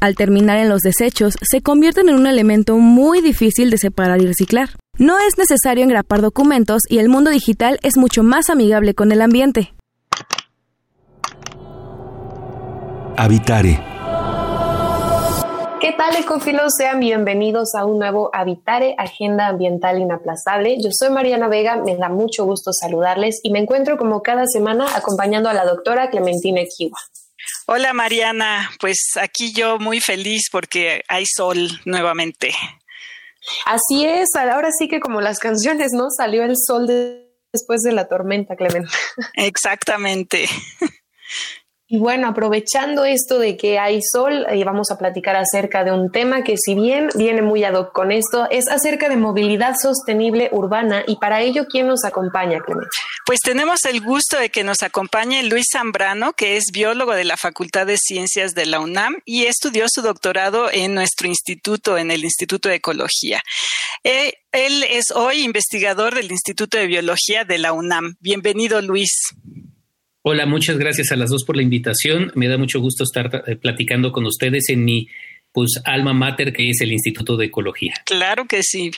Al terminar en los desechos, se convierten en un elemento muy difícil de separar y reciclar. No es necesario engrapar documentos y el mundo digital es mucho más amigable con el ambiente. Habitare ¿Qué tal, ecofilos? Sean bienvenidos a un nuevo Habitare, Agenda Ambiental Inaplazable. Yo soy Mariana Vega, me da mucho gusto saludarles y me encuentro como cada semana acompañando a la doctora Clementina Equiwa. Hola Mariana, pues aquí yo muy feliz porque hay sol nuevamente. Así es, ahora sí que como las canciones, ¿no? Salió el sol después de la tormenta, Clemente. Exactamente. Y bueno, aprovechando esto de que hay sol, eh, vamos a platicar acerca de un tema que si bien viene muy ad hoc con esto, es acerca de movilidad sostenible urbana y para ello, ¿quién nos acompaña, Clemente? Pues tenemos el gusto de que nos acompañe Luis Zambrano, que es biólogo de la Facultad de Ciencias de la UNAM y estudió su doctorado en nuestro instituto, en el Instituto de Ecología. Eh, él es hoy investigador del Instituto de Biología de la UNAM. Bienvenido, Luis. Hola, muchas gracias a las dos por la invitación. Me da mucho gusto estar eh, platicando con ustedes en mi pues alma mater que es el Instituto de Ecología. Claro que sí.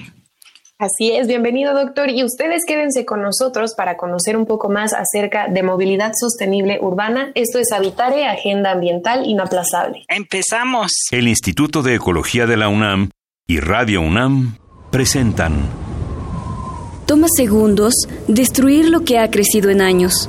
Así es, bienvenido doctor. Y ustedes quédense con nosotros para conocer un poco más acerca de movilidad sostenible urbana. Esto es Habitare, Agenda Ambiental Inaplazable. Empezamos. El Instituto de Ecología de la UNAM y Radio UNAM presentan. Toma segundos destruir lo que ha crecido en años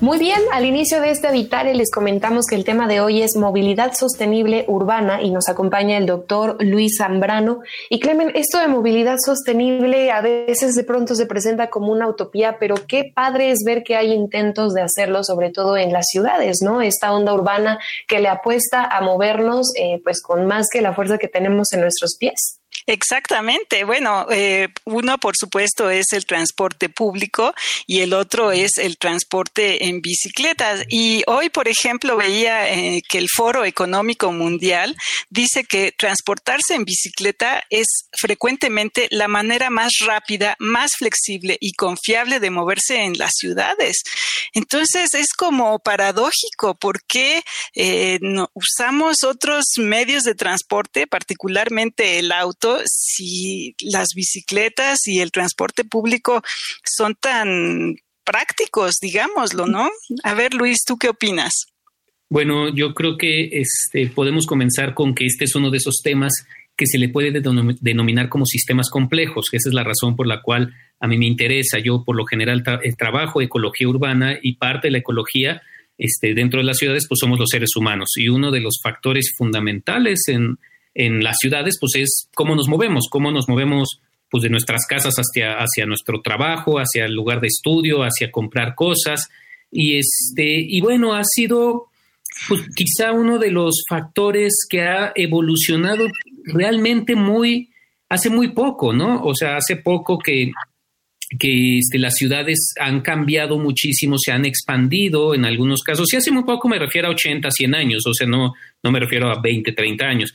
Muy bien, al inicio de este Habitare les comentamos que el tema de hoy es movilidad sostenible urbana y nos acompaña el doctor Luis Zambrano. Y Clemen, esto de movilidad sostenible a veces de pronto se presenta como una utopía, pero qué padre es ver que hay intentos de hacerlo, sobre todo en las ciudades, ¿no? Esta onda urbana que le apuesta a movernos eh, pues con más que la fuerza que tenemos en nuestros pies. Exactamente. Bueno, eh, uno, por supuesto, es el transporte público y el otro es el transporte en bicicletas. Y hoy, por ejemplo, veía eh, que el Foro Económico Mundial dice que transportarse en bicicleta es frecuentemente la manera más rápida, más flexible y confiable de moverse en las ciudades. Entonces, es como paradójico. ¿Por qué eh, usamos otros medios de transporte, particularmente el auto? Si las bicicletas y el transporte público son tan prácticos, digámoslo, ¿no? A ver, Luis, ¿tú qué opinas? Bueno, yo creo que este, podemos comenzar con que este es uno de esos temas que se le puede denominar como sistemas complejos, que esa es la razón por la cual a mí me interesa. Yo, por lo general, trabajo ecología urbana y parte de la ecología este, dentro de las ciudades, pues somos los seres humanos. Y uno de los factores fundamentales en, en las ciudades, pues es cómo nos movemos, cómo nos movemos pues de nuestras casas hacia, hacia nuestro trabajo, hacia el lugar de estudio, hacia comprar cosas. Y este, y bueno, ha sido pues, quizá uno de los factores que ha evolucionado realmente muy, hace muy poco, ¿no? O sea, hace poco que, que este, las ciudades han cambiado muchísimo, se han expandido en algunos casos. Y hace muy poco me refiero a 80, 100 años, o sea, no, no me refiero a 20, 30 años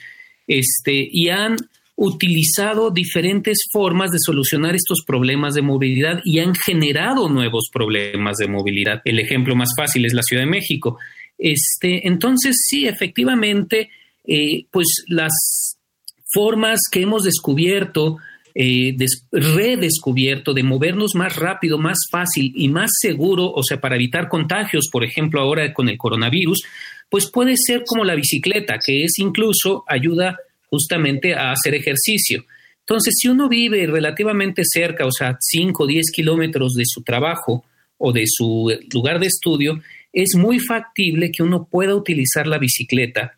este, y han utilizado diferentes formas de solucionar estos problemas de movilidad y han generado nuevos problemas de movilidad. El ejemplo más fácil es la Ciudad de México. Este, entonces, sí, efectivamente, eh, pues las formas que hemos descubierto, eh, redescubierto de movernos más rápido, más fácil y más seguro, o sea, para evitar contagios, por ejemplo, ahora con el coronavirus, pues puede ser como la bicicleta, que es incluso ayuda justamente a hacer ejercicio. Entonces, si uno vive relativamente cerca, o sea, 5 o 10 kilómetros de su trabajo o de su lugar de estudio, es muy factible que uno pueda utilizar la bicicleta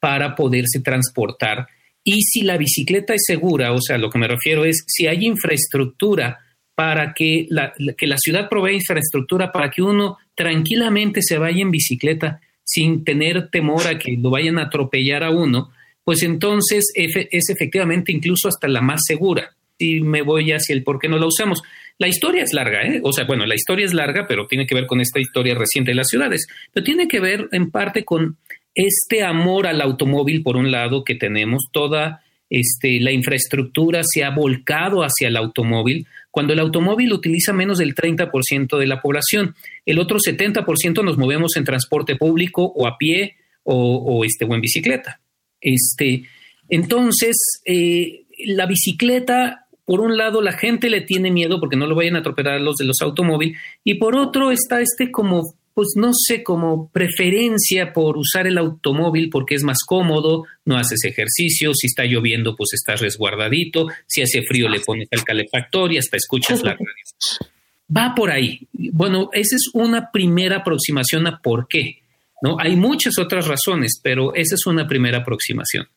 para poderse transportar. Y si la bicicleta es segura, o sea, lo que me refiero es si hay infraestructura para que la, que la ciudad provee infraestructura para que uno tranquilamente se vaya en bicicleta sin tener temor a que lo vayan a atropellar a uno, pues entonces es efectivamente incluso hasta la más segura. Y me voy hacia el por qué no la usamos. La historia es larga, ¿eh? O sea, bueno, la historia es larga, pero tiene que ver con esta historia reciente de las ciudades. Pero tiene que ver en parte con este amor al automóvil, por un lado, que tenemos, toda este, la infraestructura se ha volcado hacia el automóvil, cuando el automóvil utiliza menos del 30% de la población. El otro 70% nos movemos en transporte público o a pie o, este, en bicicleta. Este, entonces, eh, la bicicleta, por un lado, la gente le tiene miedo porque no lo vayan a atropellar los de los automóviles, y por otro está este como pues no sé, como preferencia por usar el automóvil porque es más cómodo, no haces ejercicio, si está lloviendo pues estás resguardadito, si hace frío le pones el calefactor y hasta escuchas la radio. Va por ahí. Bueno, esa es una primera aproximación a por qué. ¿no? Hay muchas otras razones, pero esa es una primera aproximación.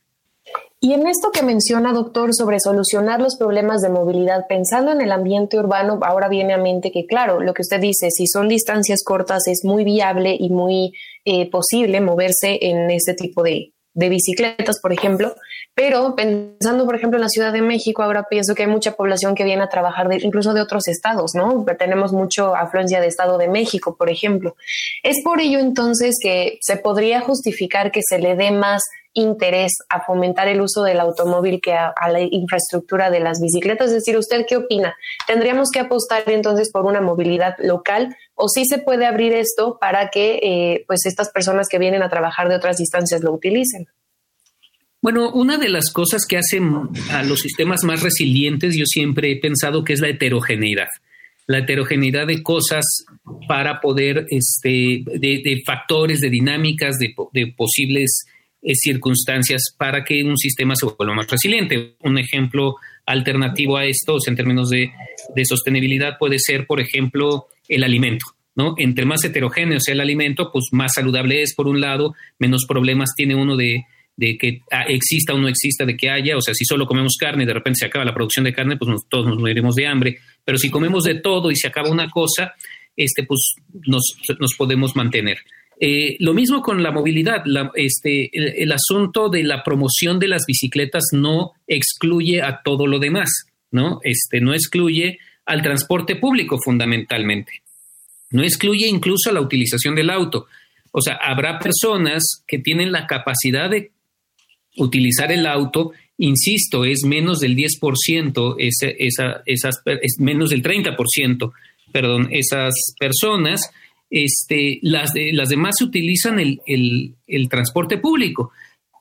Y en esto que menciona, doctor, sobre solucionar los problemas de movilidad, pensando en el ambiente urbano, ahora viene a mente que, claro, lo que usted dice, si son distancias cortas, es muy viable y muy eh, posible moverse en este tipo de, de bicicletas, por ejemplo, pero pensando, por ejemplo, en la Ciudad de México, ahora pienso que hay mucha población que viene a trabajar incluso de otros estados, ¿no? Tenemos mucha afluencia de Estado de México, por ejemplo. Es por ello entonces que se podría justificar que se le dé más interés a fomentar el uso del automóvil que a, la infraestructura de las bicicletas. Es decir, ¿usted qué opina? ¿Tendríamos que apostar entonces por una movilidad local o sí se puede abrir esto para que eh, pues estas personas que vienen a trabajar de otras distancias lo utilicen? Bueno, una de las cosas que hacen a los sistemas más resilientes, yo siempre he pensado que es la heterogeneidad. La heterogeneidad de cosas para poder, este, de, factores, de dinámicas, de, posibles circunstancias para que un sistema se vuelva más resiliente. Un ejemplo alternativo a esto, en términos de, sostenibilidad, puede ser, por ejemplo, el alimento. ¿no? Entre más heterogéneo sea el alimento, pues más saludable es, por un lado, menos problemas tiene uno de, que ah, exista o no exista, de que haya. O sea, si solo comemos carne y de repente se acaba la producción de carne, pues todos nos moriremos de hambre. Pero si comemos de todo y se acaba una cosa, este, pues nos, nos podemos mantener. Eh, lo mismo con la movilidad. este, el, asunto de la promoción de las bicicletas no excluye a todo lo demás, ¿no? Este, no excluye al transporte público fundamentalmente. No excluye incluso a la utilización del auto. O sea, habrá personas que tienen la capacidad de utilizar el auto, insisto, es menos del 10%, esa, esas, es menos del 30%, perdón, esas personas este, las, las demás utilizan el, el, transporte público.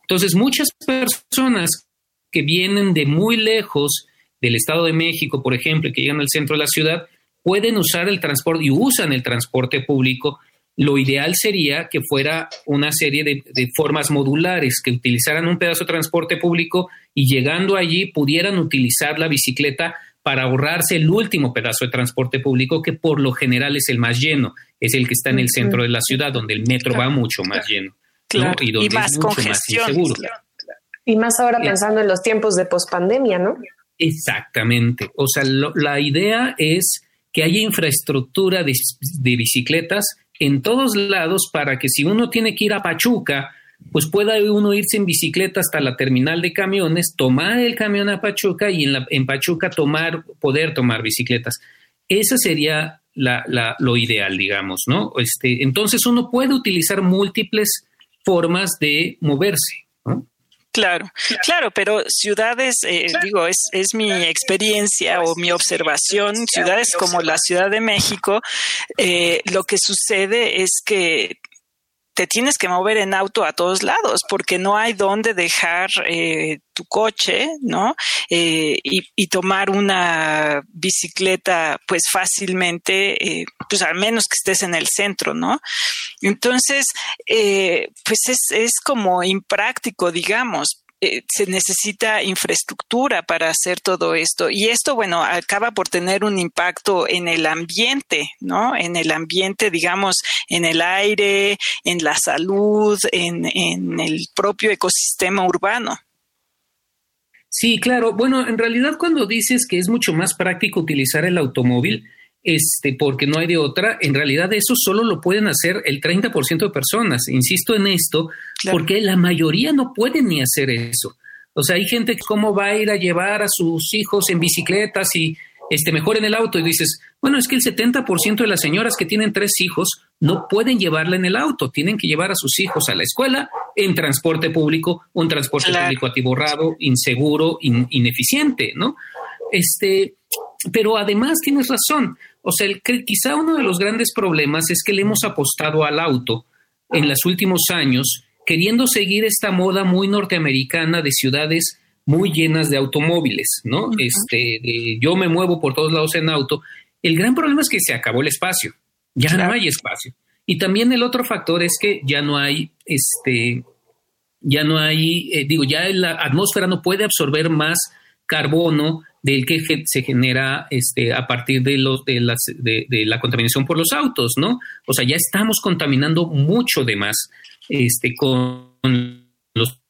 Entonces, muchas personas que vienen de muy lejos del Estado de México, por ejemplo, que llegan al centro de la ciudad, pueden usar el transporte y usan el transporte público. Lo ideal sería que fuera una serie de, de, formas modulares, que utilizaran un pedazo de transporte público y llegando allí pudieran utilizar la bicicleta para ahorrarse el último pedazo de transporte público que por lo general es el más lleno, es el que está en el centro de la ciudad, donde el metro va mucho más lleno y donde más es mucho más inseguro. Y más ahora pensando en los tiempos de pospandemia, ¿no? Exactamente. O sea, la idea es que haya infraestructura de, de bicicletas en todos lados para que si uno tiene que ir a Pachuca, pues pueda uno irse en bicicleta hasta la terminal de camiones, tomar el camión a Pachuca y en, la, en Pachuca tomar, poder tomar bicicletas. Esa sería la, la, lo ideal, digamos, ¿no? Este, entonces uno puede utilizar múltiples formas de moverse, ¿no? Claro, claro, pero ciudades, eh, digo, es, es mi experiencia o mi observación, ciudades como la Ciudad de México, eh, lo que sucede es que te tienes que mover en auto a todos lados porque no hay dónde dejar eh, tu coche, ¿no? Eh, y, tomar una bicicleta, pues fácilmente, eh, pues al menos que estés en el centro, ¿no? Entonces, pues es, es como impráctico, digamos. Eh, se necesita infraestructura para hacer todo esto. Y esto, bueno, acaba por tener un impacto en el ambiente, ¿no? En el ambiente, digamos, en el aire, en la salud, en, en el propio ecosistema urbano. Sí, claro. Bueno, en realidad cuando dices que es mucho más práctico utilizar el automóvil, este, porque no hay de otra, en realidad eso solo lo pueden hacer el 30% de personas. Insisto en esto, porque la mayoría no pueden ni hacer eso. O sea, hay gente que cómo va a ir a llevar a sus hijos en bicicletas y este, mejor en el auto y dices, bueno, es que el 70% de las señoras que tienen tres hijos no pueden llevarla en el auto, tienen que llevar a sus hijos a la escuela en transporte público, un transporte público atiborrado, inseguro, ineficiente, ¿no? Este, pero además tienes razón, o sea, quizá uno de los grandes problemas es que le hemos apostado al auto en los últimos años, queriendo seguir esta moda muy norteamericana de ciudades muy llenas de automóviles, ¿no? Este, yo me muevo por todos lados en auto. El gran problema es que se acabó el espacio, ya no hay espacio. Y también el otro factor es que ya no hay, este, ya no hay, eh, digo, ya la atmósfera no puede absorber más carbono del que se genera este, a partir de, los, de, las, de, la contaminación por los autos, ¿no? O sea, ya estamos contaminando mucho de más este, con los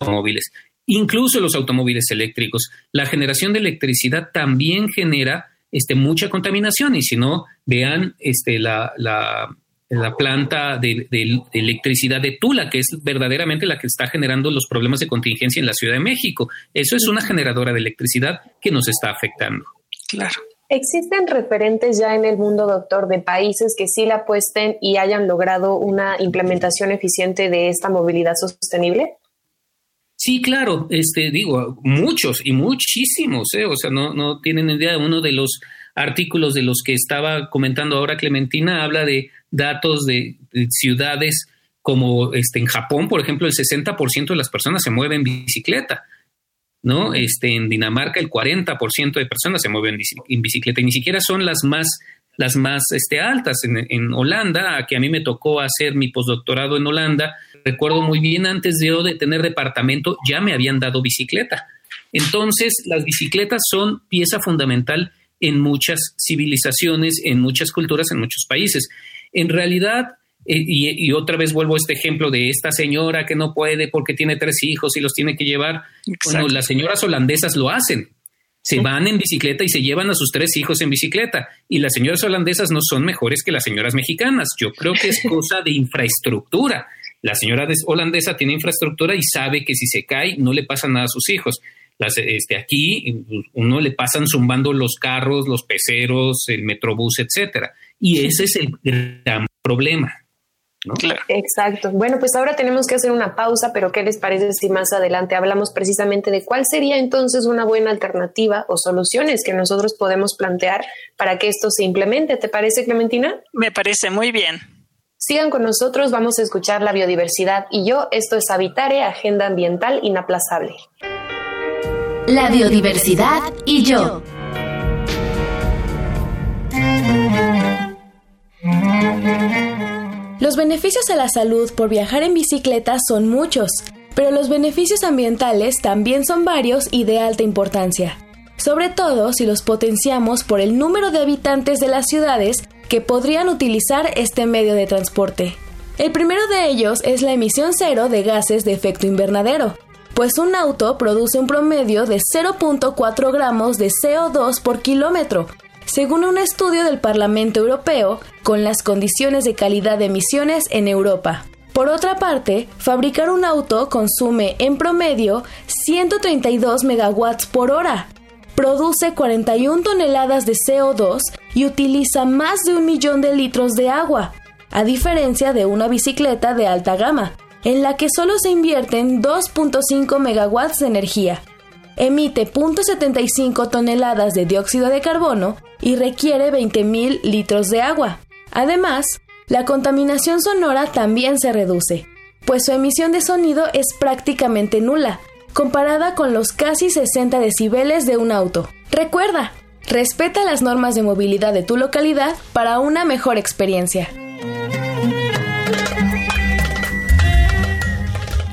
automóviles, incluso los automóviles eléctricos. La generación de electricidad también genera este, mucha contaminación y si no, vean este, la, la la planta de, electricidad de Tula, que es verdaderamente la que está generando los problemas de contingencia en la Ciudad de México. Eso es una generadora de electricidad que nos está afectando. Claro. ¿Existen referentes ya en el mundo, doctor, de países que sí la apuesten y hayan logrado una implementación eficiente de esta movilidad sostenible? Sí, claro, este digo, muchos y muchísimos, ¿eh? o sea, no, no tienen idea. de Uno de los artículos de los que estaba comentando ahora Clementina habla de datos de, ciudades como este, en Japón, por ejemplo, el 60% de las personas se mueven en bicicleta. ¿no? Este, en Dinamarca el 40% de personas se mueven en bicicleta y ni siquiera son las más, las más este, altas. En, Holanda, que a mí me tocó hacer mi postdoctorado en Holanda, recuerdo muy bien, antes de de tener departamento ya me habían dado bicicleta. Entonces, las bicicletas son pieza fundamental en muchas civilizaciones, en muchas culturas, en muchos países. En realidad, eh, y, otra vez vuelvo a este ejemplo de esta señora que no puede porque tiene tres hijos y los tiene que llevar. Bueno, las señoras holandesas lo hacen. Se van en bicicleta y se llevan a sus tres hijos en bicicleta. Y las señoras holandesas no son mejores que las señoras mexicanas. Yo creo que es cosa de infraestructura. La señora holandesa tiene infraestructura y sabe que si se cae no le pasa nada a sus hijos. Las, este, aquí uno le pasan zumbando los carros, los peceros, el metrobús, etcétera. Y ese es el gran problema. ¿no? Exacto. Bueno, pues ahora tenemos que hacer una pausa, pero ¿qué les parece si más adelante hablamos precisamente de cuál sería entonces una buena alternativa o soluciones que nosotros podemos plantear para que esto se implemente? ¿Te parece, Clementina? Me parece muy bien. Sigan con nosotros, vamos a escuchar la biodiversidad y yo, esto es Habitare, Agenda Ambiental Inaplazable la biodiversidad y yo. Los beneficios a la salud por viajar en bicicleta son muchos, pero los beneficios ambientales también son varios y de alta importancia, sobre todo si los potenciamos por el número de habitantes de las ciudades que podrían utilizar este medio de transporte. El primero de ellos es la emisión cero de gases de efecto invernadero, pues un auto produce un promedio de 0.4 gramos de CO2 por kilómetro, según un estudio del Parlamento Europeo con las condiciones de calidad de emisiones en Europa. Por otra parte, fabricar un auto consume en promedio 132 megawatts por hora, produce 41 toneladas de CO2 y utiliza más de un millón de litros de agua, a diferencia de una bicicleta de alta gama, en la que solo se invierten 2.5 megawatts de energía. Emite 0.75 toneladas de dióxido de carbono y requiere 20.000 litros de agua. Además, la contaminación sonora también se reduce, pues su emisión de sonido es prácticamente nula, comparada con los casi 60 decibeles de un auto. Recuerda, respeta las normas de movilidad de tu localidad para una mejor experiencia.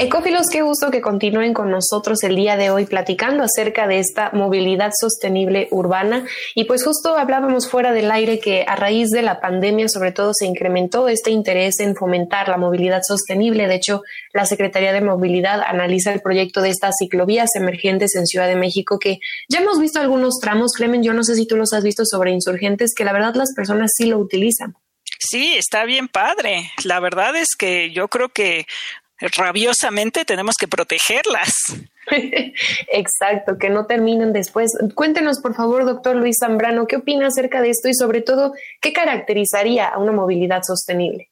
Ecófilos, qué gusto que continúen con nosotros el día de hoy platicando acerca de esta movilidad sostenible urbana. Y pues justo hablábamos fuera del aire que a raíz de la pandemia sobre todo se incrementó este interés en fomentar la movilidad sostenible. De hecho, la Secretaría de Movilidad analiza el proyecto de estas ciclovías emergentes en Ciudad de México que ya hemos visto algunos tramos, Clemen, yo no sé si tú los has visto sobre insurgentes, que la verdad las personas sí lo utilizan. Sí, está bien padre. La verdad es que yo creo que rabiosamente tenemos que protegerlas. Exacto, que no terminen después. Cuéntenos, por favor, doctor Luis Zambrano, ¿qué opina acerca de esto y sobre todo, qué caracterizaría a una movilidad sostenible?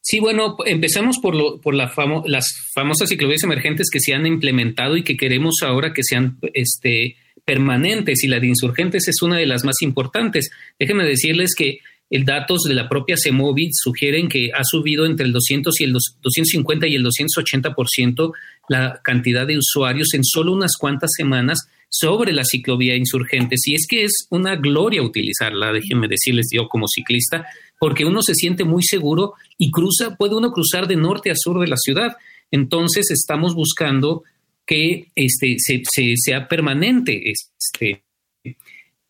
Sí, bueno, empezamos por, lo, por la las famosas ciclovías emergentes que se han implementado y que queremos ahora que sean este, permanentes y la de insurgentes es una de las más importantes. Déjenme decirles que el datos de la propia CEMOVID sugieren que ha subido entre el 200 y el 250 y el 280% la cantidad de usuarios en solo unas cuantas semanas sobre la ciclovía insurgentes. Y es que es una gloria utilizarla, déjenme decirles yo como ciclista, porque uno se siente muy seguro y cruza, puede uno cruzar de norte a sur de la ciudad. Entonces estamos buscando que este, sea permanente este,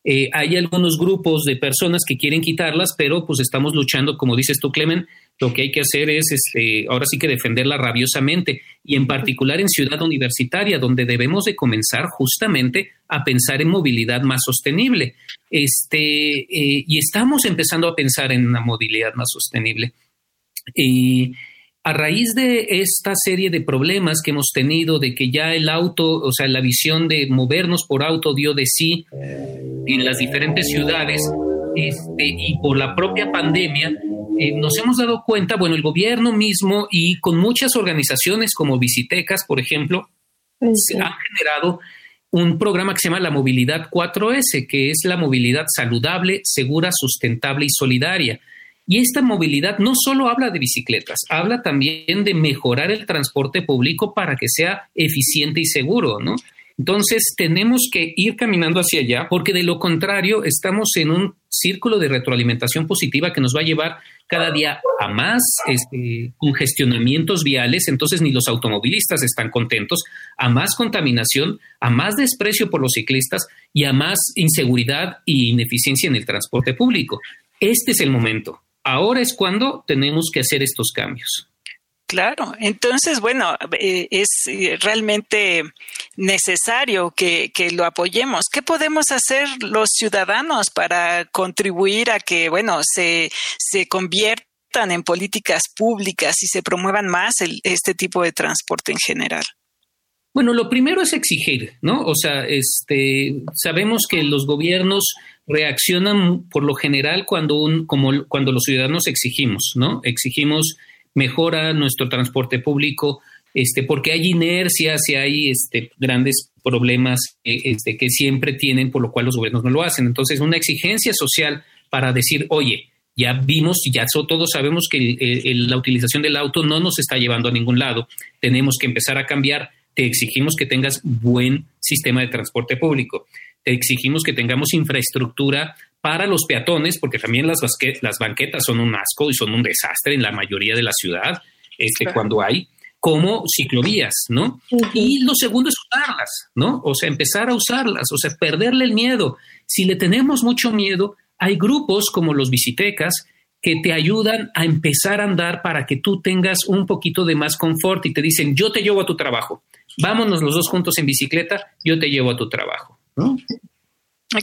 eh, hay algunos grupos de personas que quieren quitarlas, pero pues estamos luchando, como dices tú, Clemen, lo que hay que hacer es este, ahora sí que defenderla rabiosamente y en particular en ciudad universitaria, donde debemos de comenzar justamente a pensar en movilidad más sostenible. Este, eh, y estamos empezando a pensar en una movilidad más sostenible. Y a raíz de esta serie de problemas que hemos tenido, de que ya el auto, o sea, la visión de movernos por auto dio de sí en las diferentes ciudades, este, y por la propia pandemia, eh, nos hemos dado cuenta, bueno, el gobierno mismo y con muchas organizaciones como Visitecas, por ejemplo, se han generado un programa que se llama la Movilidad 4S, que es la movilidad saludable, segura, sustentable y solidaria y esta movilidad no solo habla de bicicletas, habla también de mejorar el transporte público para que sea eficiente y seguro, ¿no? Entonces tenemos que ir caminando hacia allá porque de lo contrario estamos en un círculo de retroalimentación positiva que nos va a llevar cada día a más este, congestionamientos viales, entonces ni los automovilistas están contentos, a más contaminación, a más desprecio por los ciclistas y a más inseguridad e ineficiencia en el transporte público. Este es el momento ahora es cuando tenemos que hacer estos cambios. Claro, entonces, bueno, eh, es eh, realmente necesario que, lo apoyemos. ¿Qué podemos hacer los ciudadanos para contribuir a que, bueno, se, se conviertan en políticas públicas y se promuevan más este tipo de transporte en general? Bueno, lo primero es exigir, ¿no? O sea, este, sabemos que los gobiernos reaccionan por lo general cuando un, como cuando los ciudadanos exigimos, ¿no? Exigimos mejora nuestro transporte público, este, porque hay inercias y hay este, grandes problemas este, que siempre tienen, por lo cual los gobiernos no lo hacen. Entonces, una exigencia social para decir, oye, ya vimos, ya todos sabemos que la utilización del auto no nos está llevando a ningún lado. Tenemos que empezar a cambiar te exigimos que tengas buen sistema de transporte público, te exigimos que tengamos infraestructura para los peatones, porque también las, las banquetas son un asco y son un desastre en la mayoría de la ciudad, este, cuando hay, como ciclovías, ¿no? Y lo segundo es usarlas, ¿no? O sea, empezar a usarlas, o sea, perderle el miedo. Si le tenemos mucho miedo, hay grupos como los visitecas que te ayudan a empezar a andar para que tú tengas un poquito de más confort y te dicen, yo te llevo a tu trabajo vámonos los dos juntos en bicicleta, yo te llevo a tu trabajo.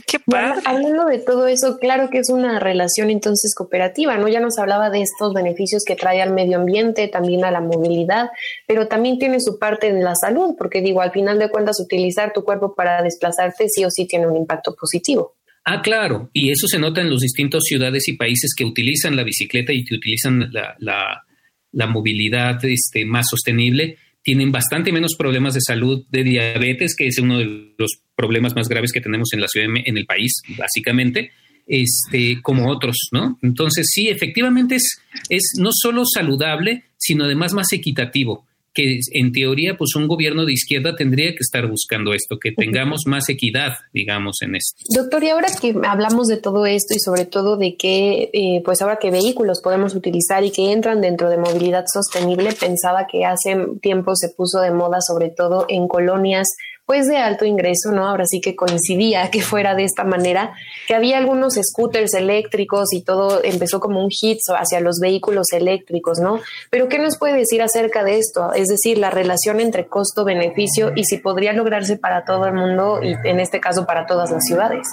qué hablando de todo eso, claro que es una relación entonces cooperativa, ¿no? Ya nos hablaba de estos beneficios que trae al medio ambiente, también a la movilidad, pero también tiene su parte en la salud, porque digo, al final de cuentas, utilizar tu cuerpo para desplazarte sí o sí tiene un impacto positivo. Ah, claro, y eso se nota en los distintos ciudades y países que utilizan la bicicleta y que utilizan la, la, la movilidad este, más sostenible tienen bastante menos problemas de salud de diabetes, que es uno de los problemas más graves que tenemos en la ciudad, en el país, básicamente, este, como otros, ¿no? Entonces, sí, efectivamente es, es no solo saludable, sino además más equitativo. Que en teoría, pues un gobierno de izquierda tendría que estar buscando esto, que tengamos más equidad, digamos, en esto. Doctor, y ahora que hablamos de todo esto y sobre todo de que, eh, pues ahora qué vehículos podemos utilizar y que entran dentro de movilidad sostenible, pensaba que hace tiempo se puso de moda, sobre todo en colonias pues de alto ingreso, ¿no? Ahora sí que coincidía que fuera de esta manera, que había algunos scooters eléctricos y todo empezó como un hit hacia los vehículos eléctricos, ¿no? Pero ¿qué nos puede decir acerca de esto? Es decir, la relación entre costo-beneficio y si podría lograrse para todo el mundo y en este caso para todas las ciudades.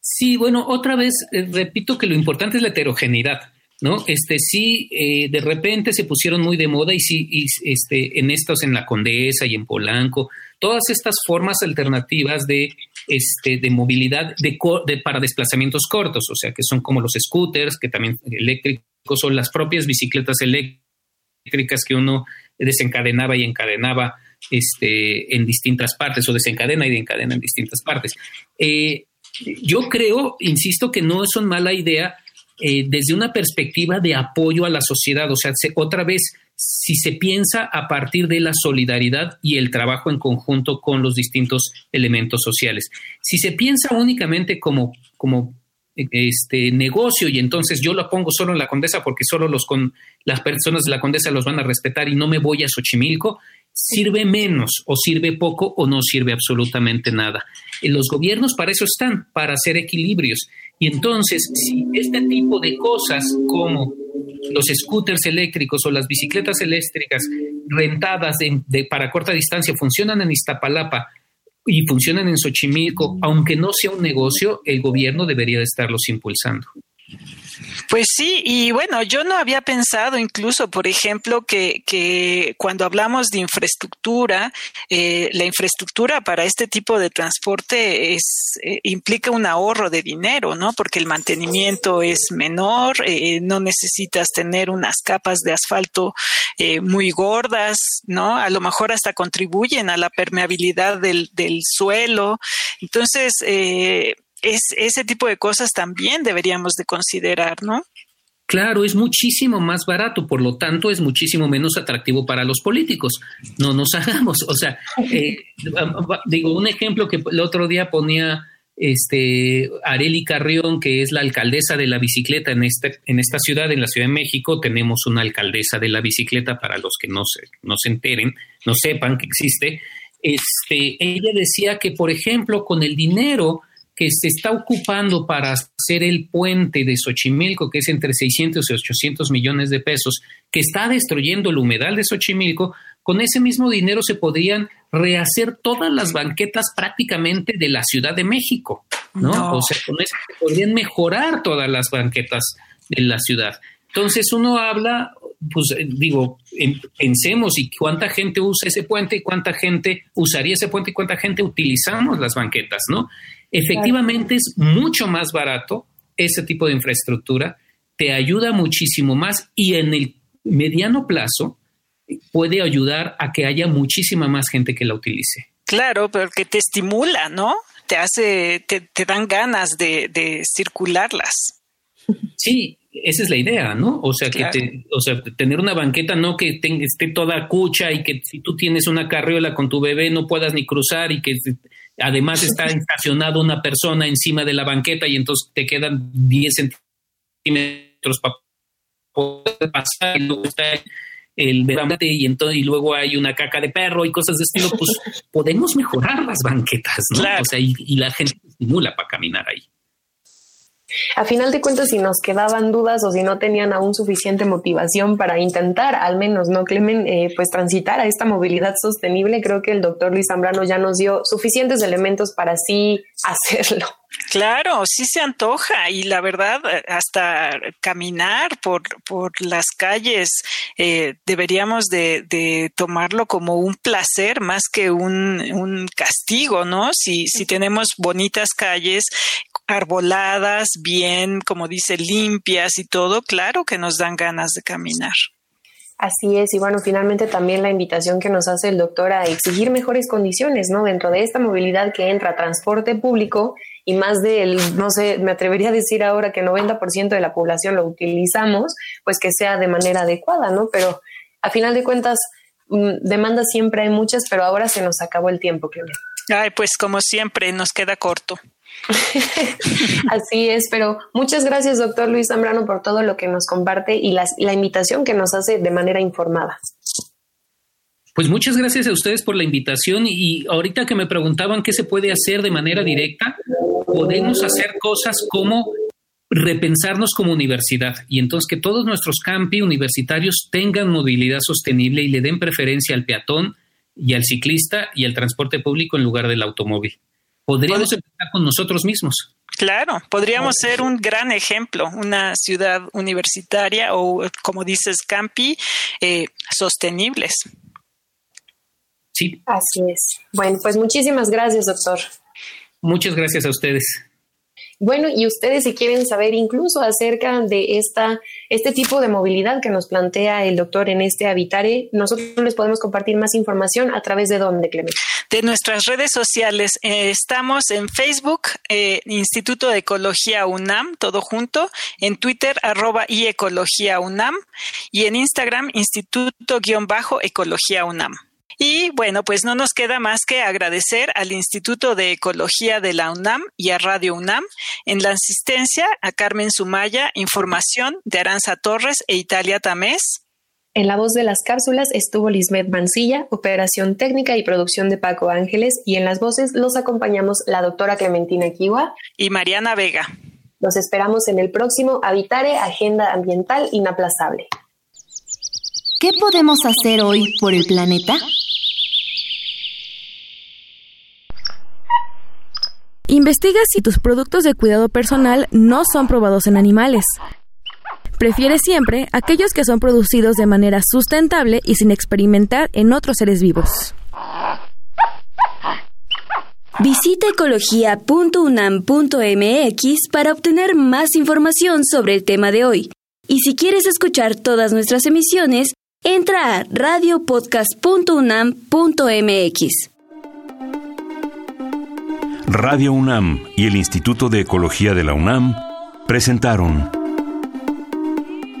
Sí, bueno, otra vez eh, repito que lo importante es la heterogeneidad. ¿No? Este sí, eh, de repente se pusieron muy de moda y sí, este, en estos, en la Condesa y en Polanco, todas estas formas alternativas de, este, de movilidad de, para desplazamientos cortos, o sea, que son como los scooters, que también eléctricos, o las propias bicicletas eléctricas que uno desencadenaba y encadenaba este, en distintas partes, o desencadena y encadena en distintas partes. Eh, yo creo, insisto, que no es una mala idea eh, desde una perspectiva de apoyo a la sociedad, o sea, otra vez si se piensa a partir de la solidaridad y el trabajo en conjunto con los distintos elementos sociales. Si se piensa únicamente como, como este negocio y entonces yo lo pongo solo en la Condesa porque solo los con las personas de la Condesa los van a respetar y no me voy a Xochimilco, sirve menos o sirve poco o no sirve absolutamente nada. Los gobiernos para eso están, para hacer equilibrios. Y entonces, si este tipo de cosas como los scooters eléctricos o las bicicletas eléctricas rentadas para corta distancia funcionan en Iztapalapa y funcionan en Xochimilco, aunque no sea un negocio, el gobierno debería de estarlos impulsando. Pues sí, y bueno, yo no había pensado incluso, por ejemplo, que, que cuando hablamos de infraestructura, eh, la infraestructura para este tipo de transporte es, eh, implica un ahorro de dinero, ¿no? Porque el mantenimiento es menor, eh, no necesitas tener unas capas de asfalto muy gordas, ¿no? A lo mejor hasta contribuyen a la permeabilidad del, del suelo. Entonces, es, ese tipo de cosas también deberíamos de considerar, ¿no? Claro, es muchísimo más barato, por lo tanto es muchísimo menos atractivo para los políticos. No nos hagamos, o sea, eh, digo, un ejemplo que el otro día ponía este Areli Carrión, que es la alcaldesa de la bicicleta en, este, en esta ciudad, en la Ciudad de México, tenemos una alcaldesa de la bicicleta para los que no se, no se enteren, no sepan que existe. Este, ella decía que, por ejemplo, con el dinero que se está ocupando para hacer el puente de Xochimilco, que es entre 600 y 800 millones de pesos, que está destruyendo el humedal de Xochimilco, con ese mismo dinero se podrían rehacer todas las banquetas prácticamente de la Ciudad de México, ¿no? O sea, con eso se podrían mejorar todas las banquetas de la ciudad. Entonces uno habla, pues eh, digo, pensemos y cuánta gente usa ese puente y cuánta gente usaría ese puente y cuánta gente utilizamos las banquetas, ¿no? Efectivamente es mucho más barato ese tipo de infraestructura, te ayuda muchísimo más y en el mediano plazo puede ayudar a que haya muchísima más gente que la utilice. Claro, porque te estimula, ¿no? Te hace, te, dan ganas de, circularlas. Sí, esa es la idea, ¿no? O sea, que te, o sea, tener una banqueta no que esté toda cucha y que si tú tienes una carriola con tu bebé no puedas ni cruzar y que Además está estacionado una persona encima de la banqueta y entonces te quedan 10 centímetros para poder pasar y luego está el banquete y, entonces, y luego hay una caca de perro y cosas de estilo, pues podemos mejorar las banquetas, ¿no? O sea, y, y la gente estimula para caminar ahí. A final de cuentas, si nos quedaban dudas o si no tenían aún suficiente motivación para intentar, al menos, ¿no, Clemen? Eh, pues transitar a esta movilidad sostenible, creo que el doctor Luis Zambrano ya nos dio suficientes elementos para así hacerlo. Claro, sí se antoja y la verdad, hasta caminar por, por las calles eh, deberíamos de, de, tomarlo como un placer más que un, un castigo, ¿no? Si, si tenemos bonitas calles arboladas, bien, como dice, limpias y todo, claro que nos dan ganas de caminar. Así es, y bueno, finalmente también la invitación que nos hace el doctor a exigir mejores condiciones, ¿no? Dentro de esta movilidad que entra transporte público y más del, no sé, me atrevería a decir ahora que 90% de la población lo utilizamos, pues que sea de manera adecuada, ¿no? Pero a final de cuentas, mm, demandas siempre hay muchas, pero ahora se nos acabó el tiempo, Clemen. Ay, pues como siempre, nos queda corto. Así es, pero muchas gracias, doctor Luis Zambrano, por todo lo que nos comparte y la invitación que nos hace de manera informada. Pues muchas gracias a ustedes por la invitación y ahorita que me preguntaban qué se puede hacer de manera directa, podemos hacer cosas como repensarnos como universidad y entonces que todos nuestros campi universitarios tengan movilidad sostenible y le den preferencia al peatón y al ciclista y al transporte público en lugar del automóvil. Podríamos empezar con nosotros mismos. Claro, podríamos ser un gran ejemplo, una ciudad universitaria o, como dices, campi, eh, sostenibles. Sí. Así es. Bueno, pues muchísimas gracias, doctor. Muchas gracias a ustedes. Bueno, y ustedes si quieren saber incluso acerca de esta, este tipo de movilidad que nos plantea el doctor en este Habitare, nosotros les podemos compartir más información a través de dónde, Clemente. De nuestras redes sociales. Eh, estamos en Facebook, eh, Instituto de Ecología UNAM, todo junto, en Twitter, arroba y Ecología UNAM, y en Instagram, Instituto-Ecología UNAM. Y bueno, pues no nos queda más que agradecer al Instituto de Ecología de la UNAM y a Radio UNAM en la asistencia a Carmen Sumaya, información de Aranza Torres e Italia Tamés. En la voz de las cápsulas estuvo Lisbeth Mancilla, operación técnica y producción de Paco Ángeles, y en las voces los acompañamos la doctora Clementina Kiwa y Mariana Vega. Los esperamos en el próximo Habitare Agenda Ambiental Inaplazable. ¿Qué podemos hacer hoy por el planeta? Investiga si tus productos de cuidado personal no son probados en animales. Prefiere siempre aquellos que son producidos de manera sustentable y sin experimentar en otros seres vivos. Visita ecología.unam.mx para obtener más información sobre el tema de hoy. Y si quieres escuchar todas nuestras emisiones, entra a radiopodcast.unam.mx. Radio UNAM y el Instituto de Ecología de la UNAM presentaron